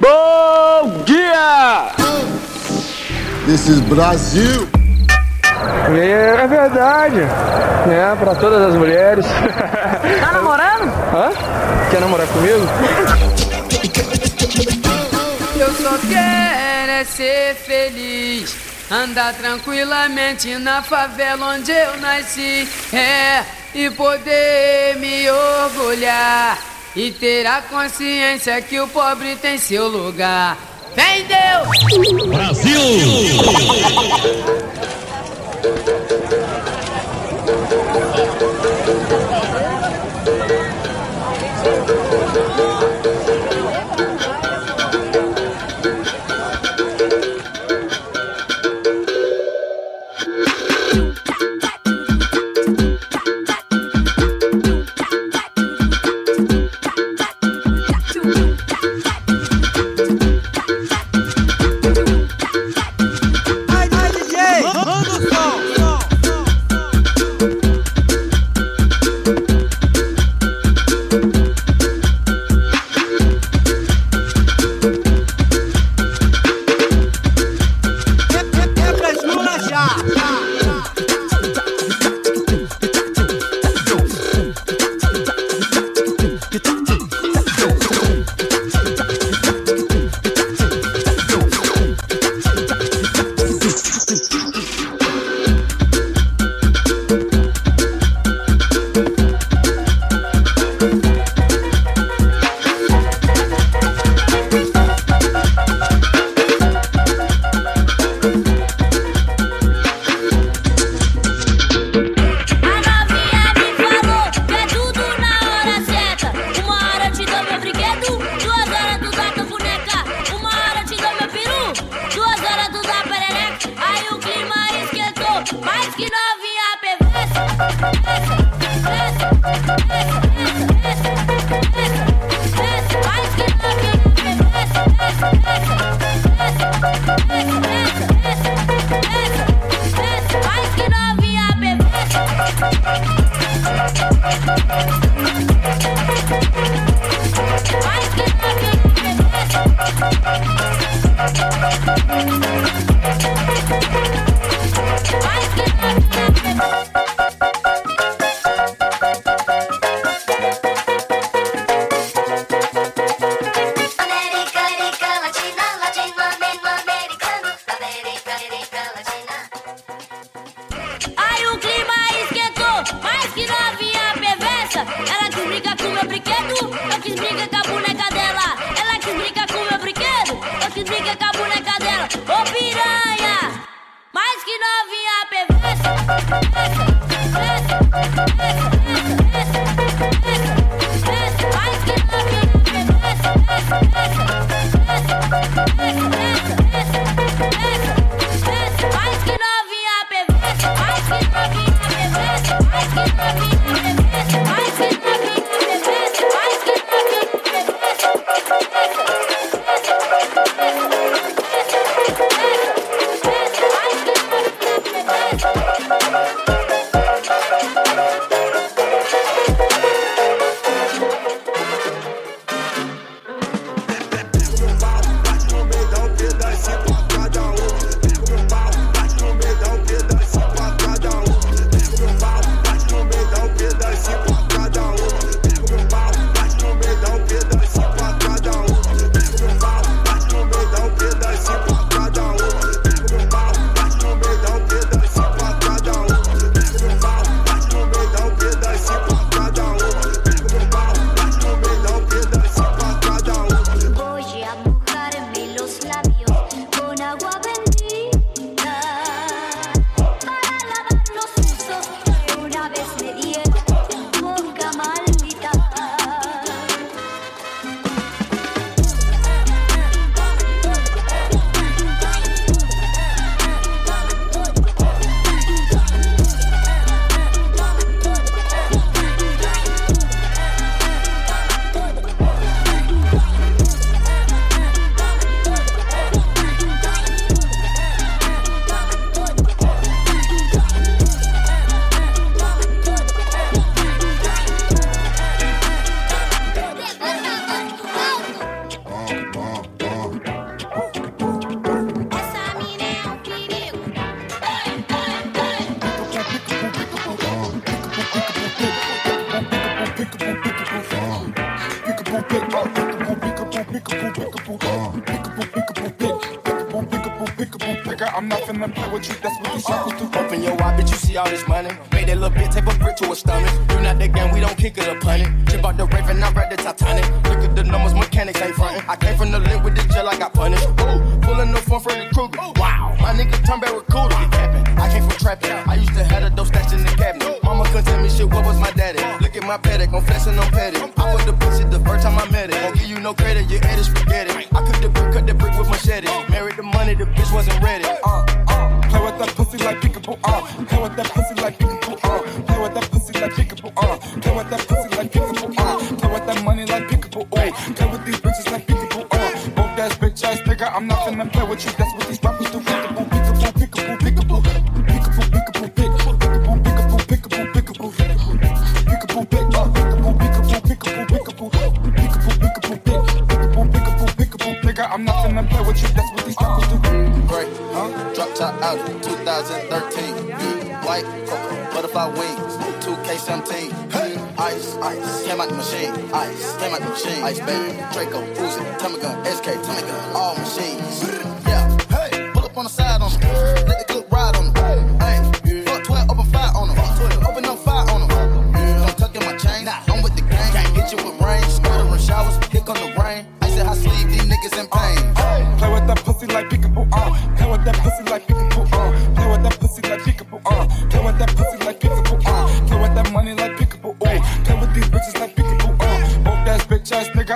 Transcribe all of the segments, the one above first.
Bom dia! This is Brasil. É verdade, né? Pra todas as mulheres. Tá namorando? Hã? Quer namorar comigo? Eu só quero é ser feliz. Andar tranquilamente na favela onde eu nasci. É, e poder me orgulhar. E ter a consciência que o pobre tem seu lugar. Vem Deus! Brasil!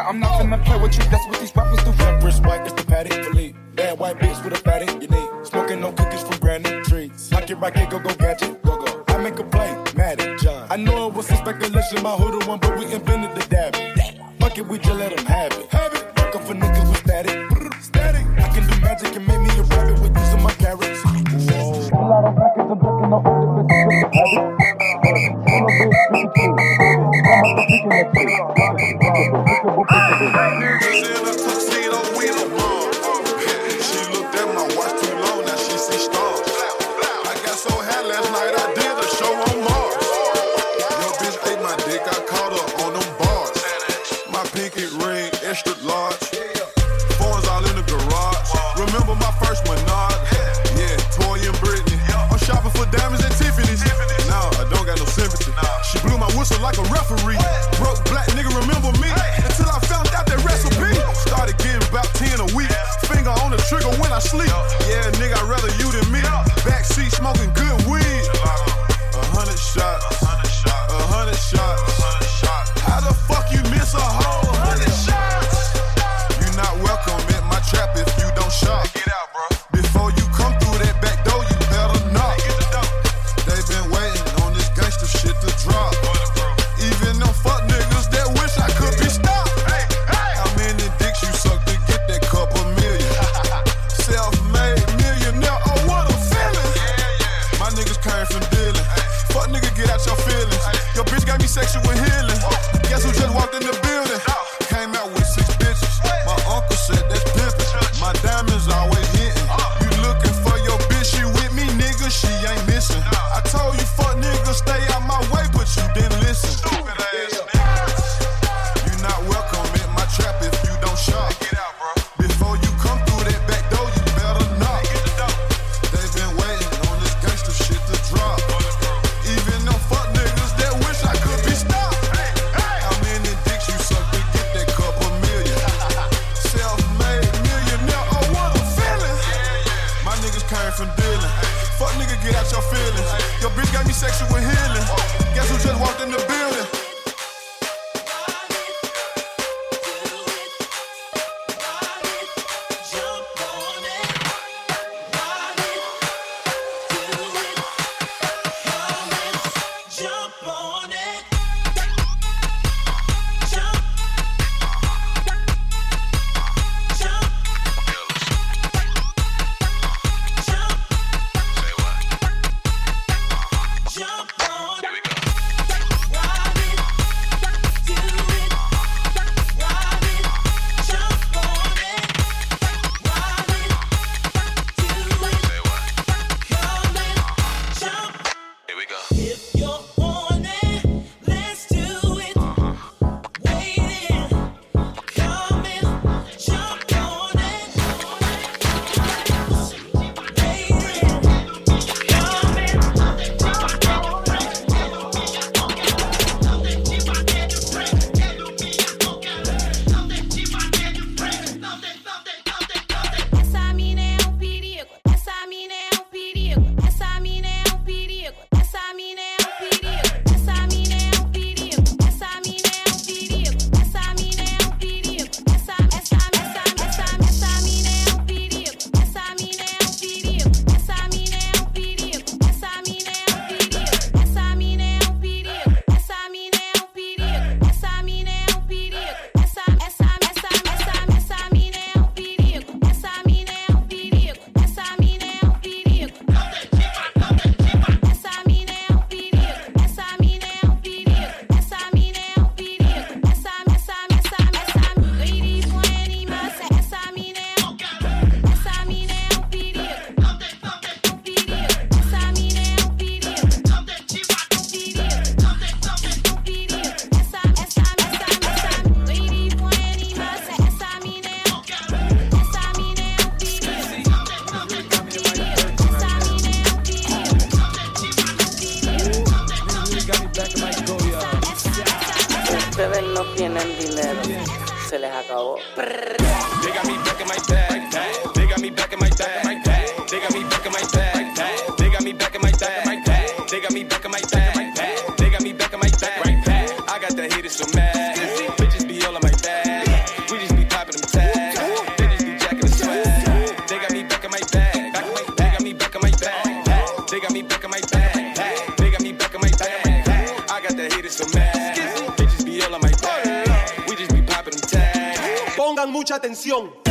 I'm not finna play with you. That's what these rappers do. Rappers white, is the patty. Believe bad white bitch with a fatty. You need smoking no cookies from granny trees. Like it, rocket, go go gadget, go go. I make a play, Maddie, John. I know it was some speculation, my hood one, but we invented the dab. Fuck it, we just let them have it. Get out your feelings. Your bitch got me sexual healing. Guess who just walked in the building? tienen dinero, se les acabó. They me back in my bag, me back in my bag, me back in my bag. solución.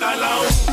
pantalón.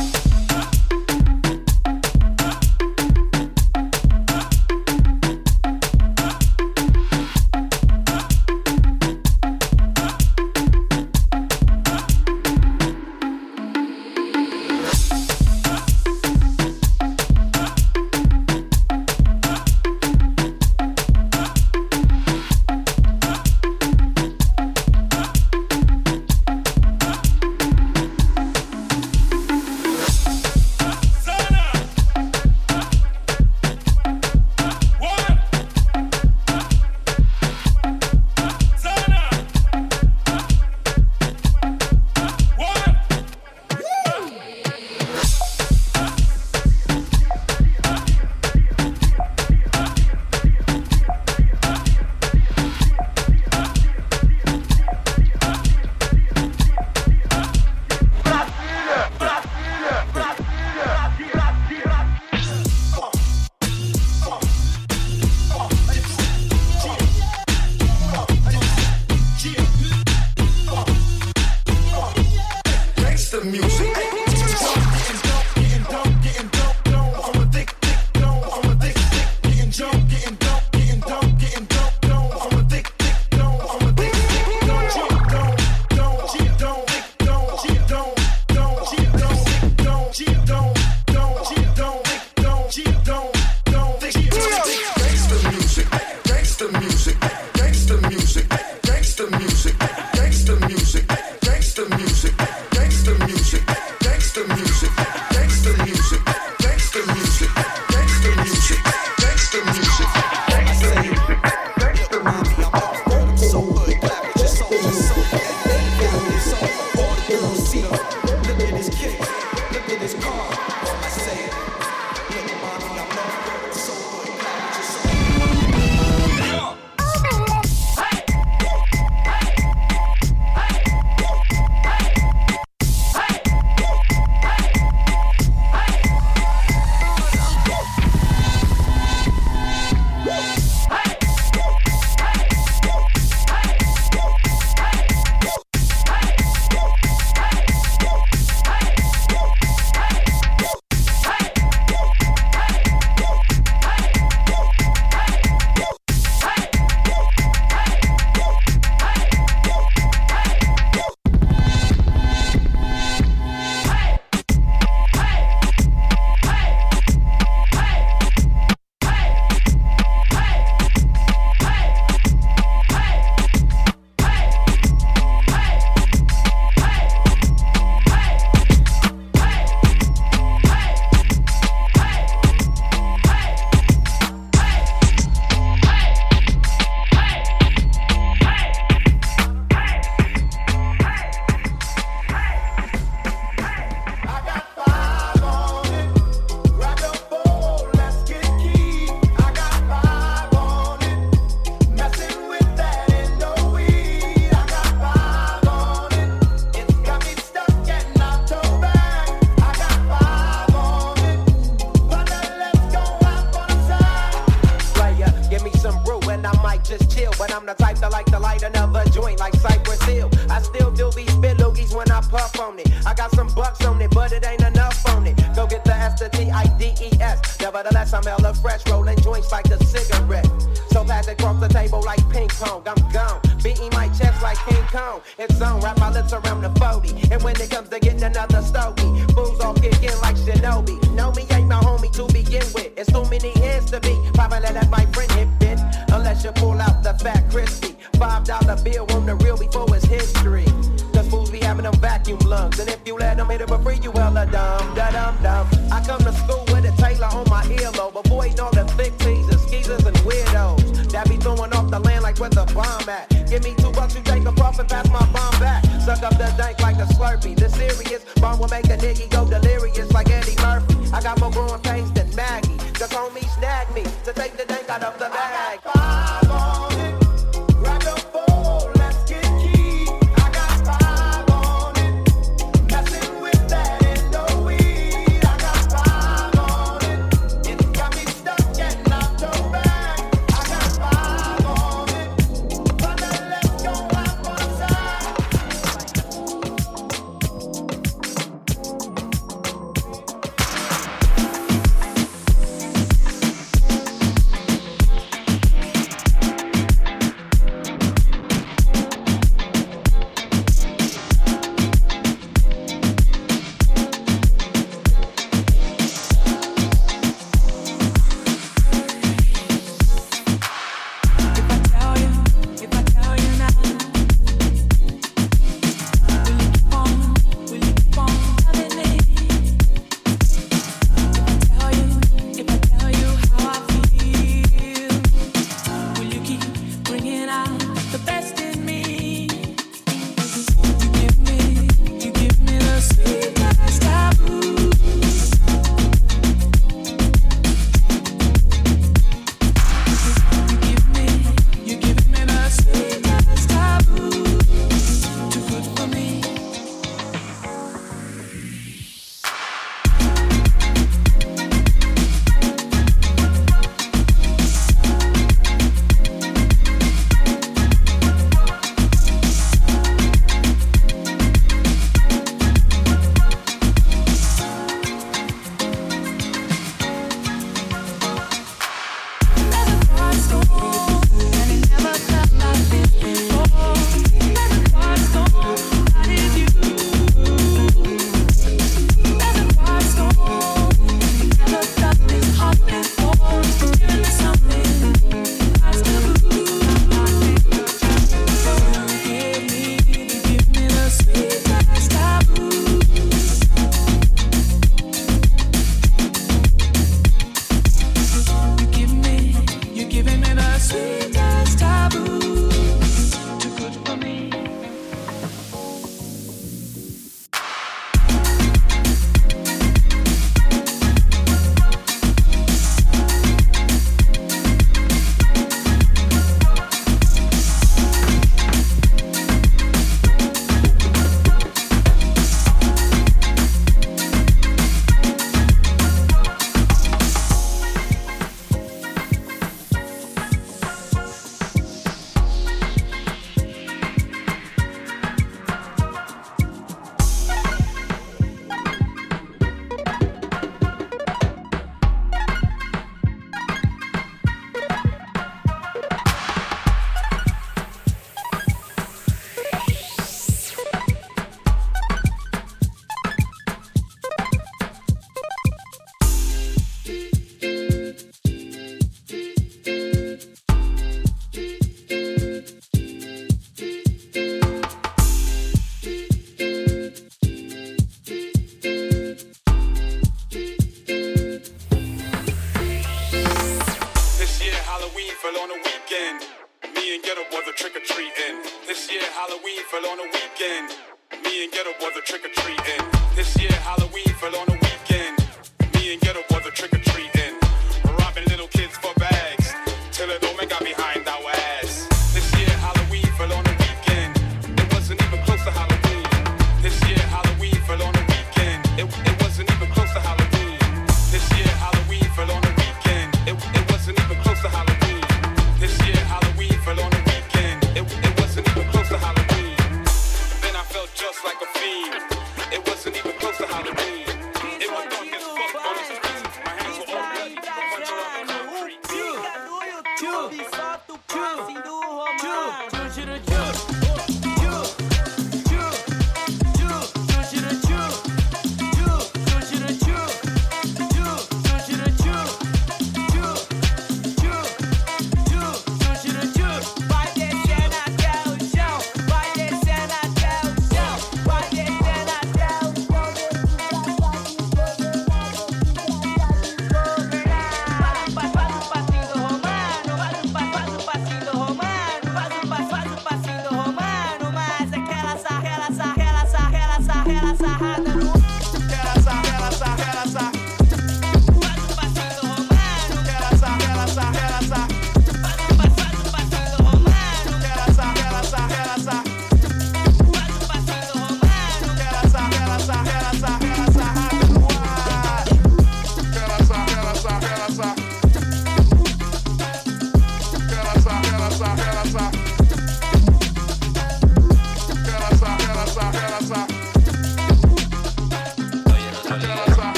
Me to take the dank out of the bag.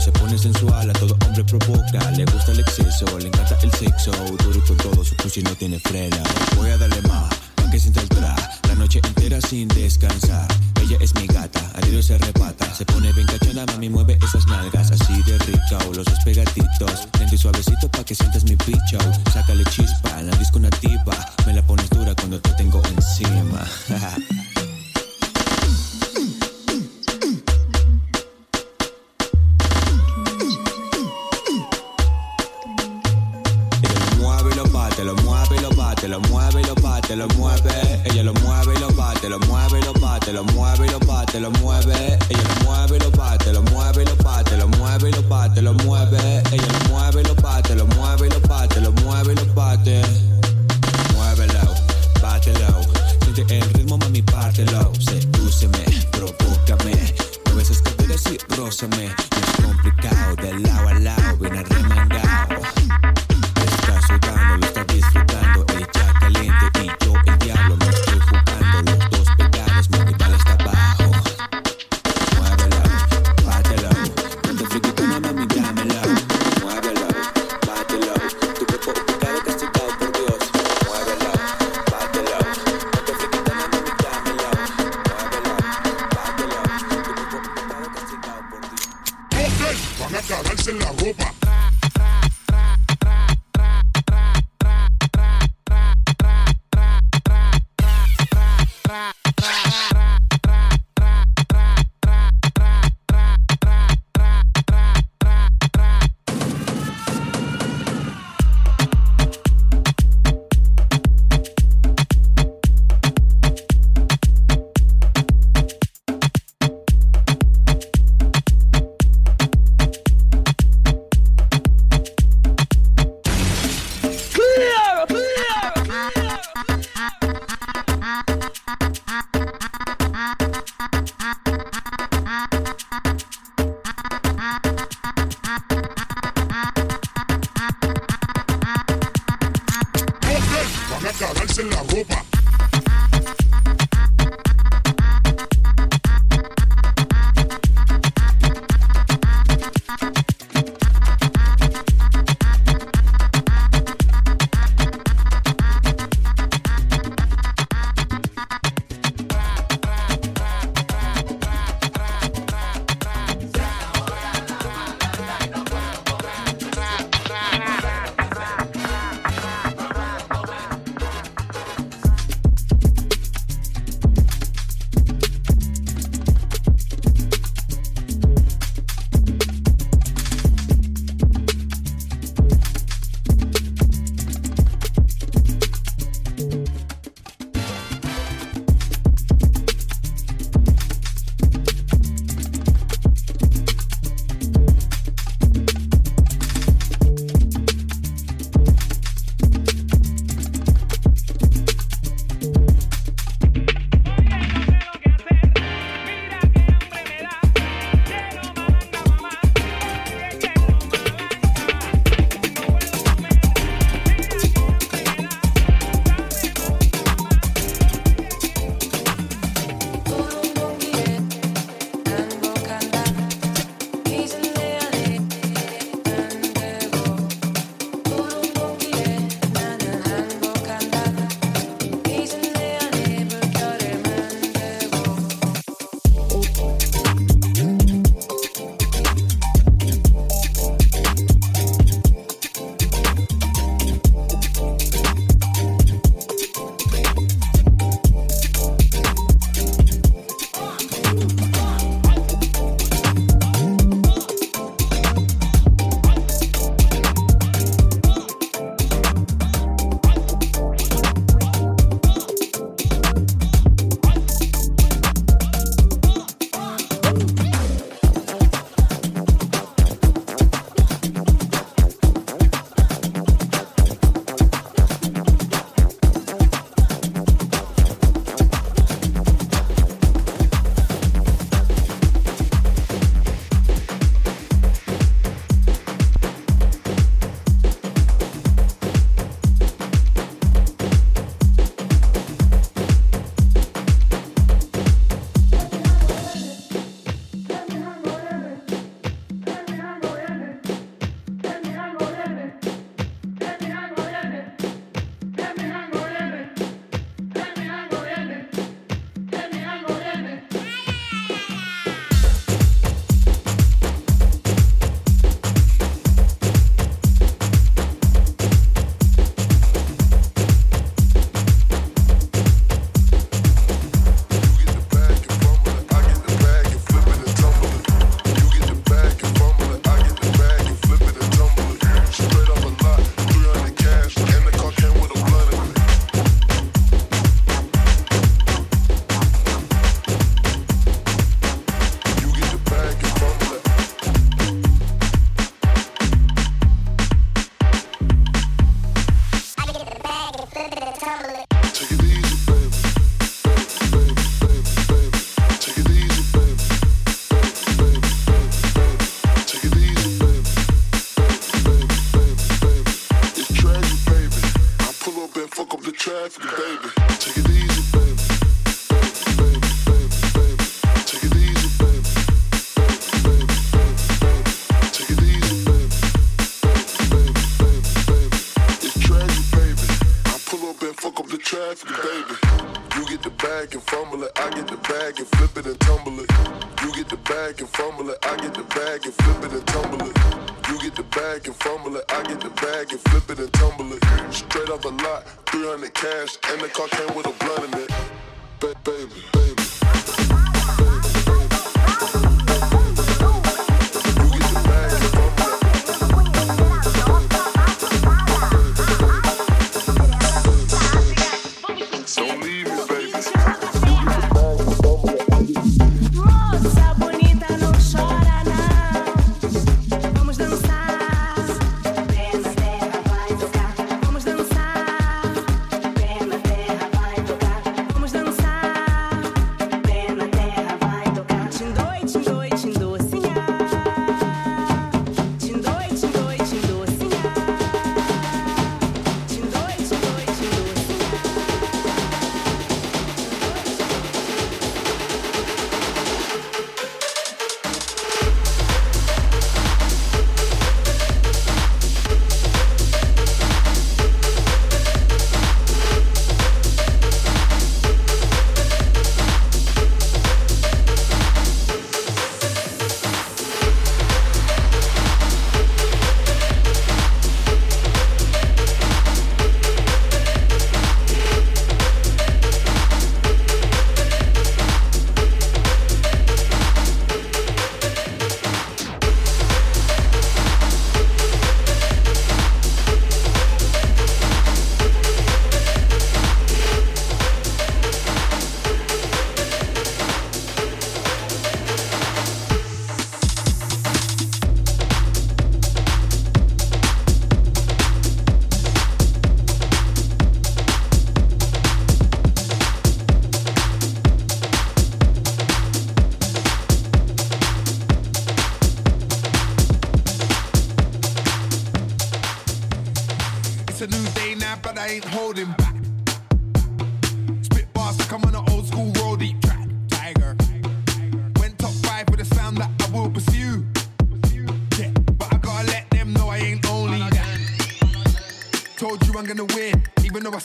Se pone sensual, a todo hombre provoca. Le gusta el exceso, le encanta el sexo. Duro con todo, su pussy no tiene freno. Voy a darle más, pa' que sienta tra. La noche entera sin descansar. Ella es mi gata, herido se repata. Se pone bien cachona, mami, mueve esas nalgas. Así de rica, o los dos pegatitos. Lento y suavecito pa' que sientas mi picho. Sácale chispa, en la disco nativa. Me la pones dura cuando te tengo encima. lo mueve y lo bate, lo mueve.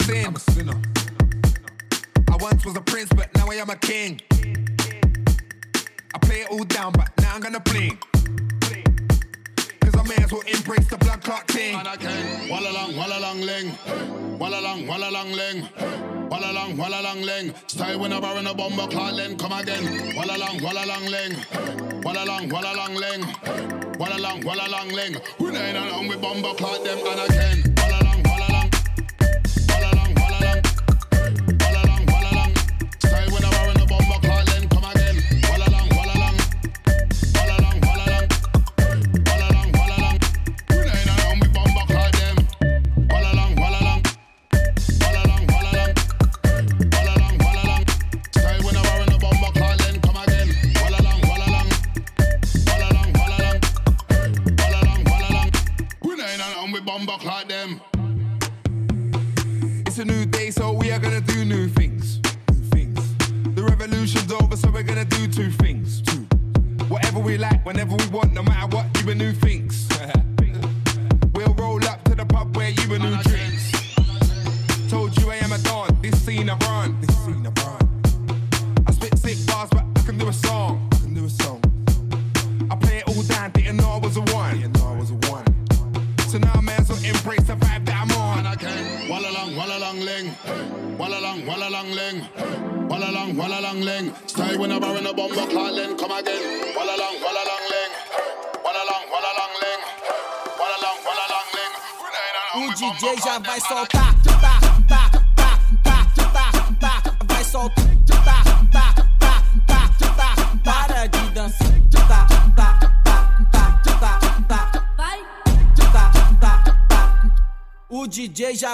sin. I'm a sinner. I once was a prince, but now I am a king. I play it all down, but now I'm gonna bling. Cause I may as well embrace the blood clot thing. And again, walla long, walla long ling. Walla long, walla long ling. Walla long, walla long ling. Style when I bar in a bomber clot ling. Come again. Walla long, walla long ling. Walla long, walla long ling. Walla long, walla long ling. We ain't along with bomber clot them and again.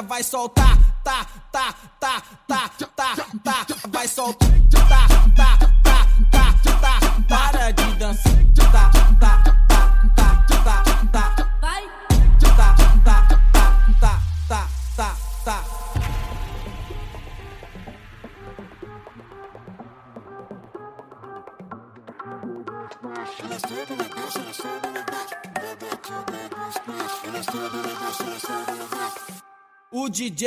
vai soltar.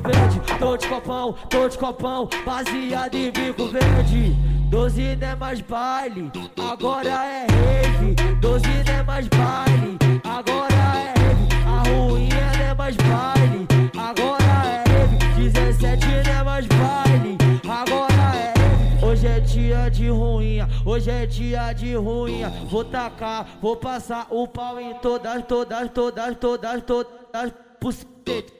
verde. Tô de copão, tô de copão, baseado em bico verde. Doze não é mais baile, agora é rave. Doze não é mais baile, agora é rave. A ruinha não é mais baile, agora é rave. 17 não é mais baile, agora é rave. Hoje é dia de ruinha, hoje é dia de ruinha. Vou tacar, vou passar o pau em todas, todas, todas, todas, todas, pucetinha.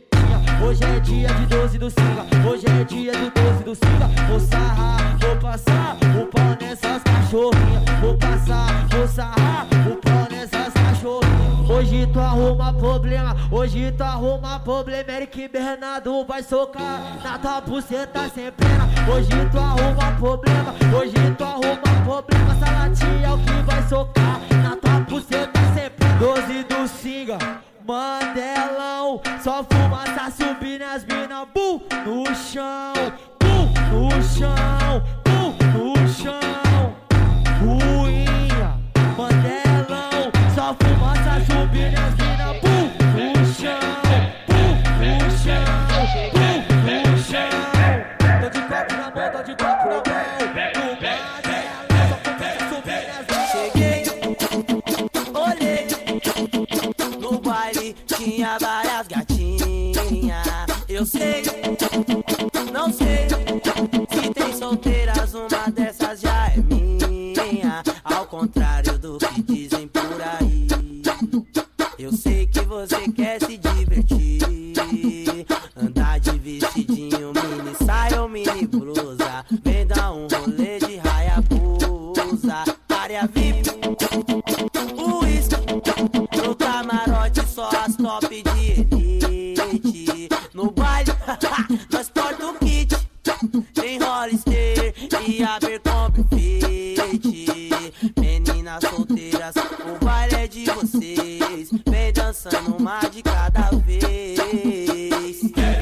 Hoje é dia de 12 do Singa, hoje é dia do 12 do Singa. Vou sarrar, vou passar o pau nessas cachorrinhas. Vou passar, vou sarrar o pau nessas cachorrinhas. Hoje tu arruma problema, hoje tu arruma problema. Eric Bernardo vai socar na tua buceta sem pena. Hoje tu arruma problema, hoje tu arruma problema. Salatinha é o que vai socar na tua buceta sem pena. 12 do Singa. Mandelão, só fumaça subindo as mina, bum, no chão, bum, no chão, bum, no chão, tinha várias gatinhas. Eu sei, não sei se tem solteiras, uma dessas já é minha. Ao contrário do que dizem por aí. Eu sei que você quer se divertir, andar de vestidinho, mini saia ou mini blusa, vem dar um rolê de raia blusa, a vida. só as top de elite. No baile, nós porta o kit. Tem Hollister e Abercrombie Fit. Meninas solteiras, o baile é de vocês. Vem dançando uma de cada vez. Yeah.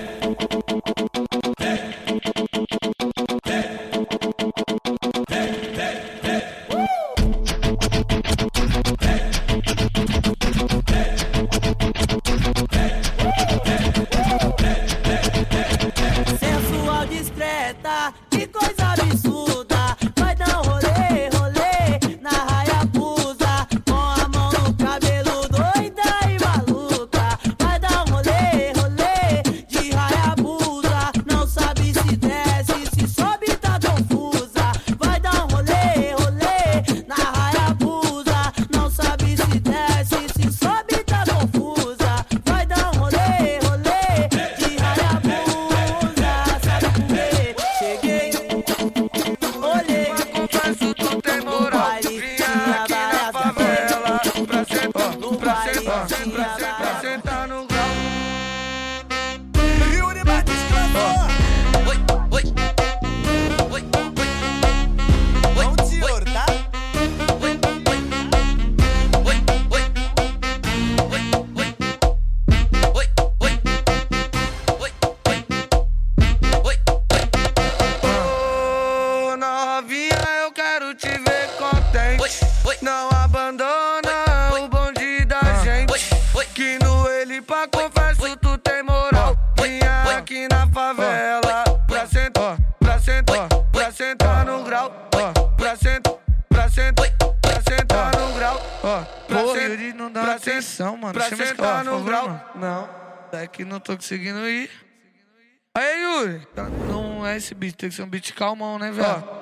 tô conseguindo ir. Aí, Yuri. Tá, não é esse beat, tem que ser um beat calmão, né, velho?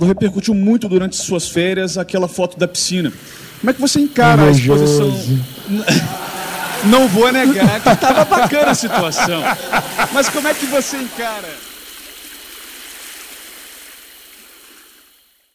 Ronaldo, repercutiu muito durante suas férias aquela foto da piscina. Como é que você encara a exposição? Não vou negar que estava bacana a situação. Mas como é que você encara?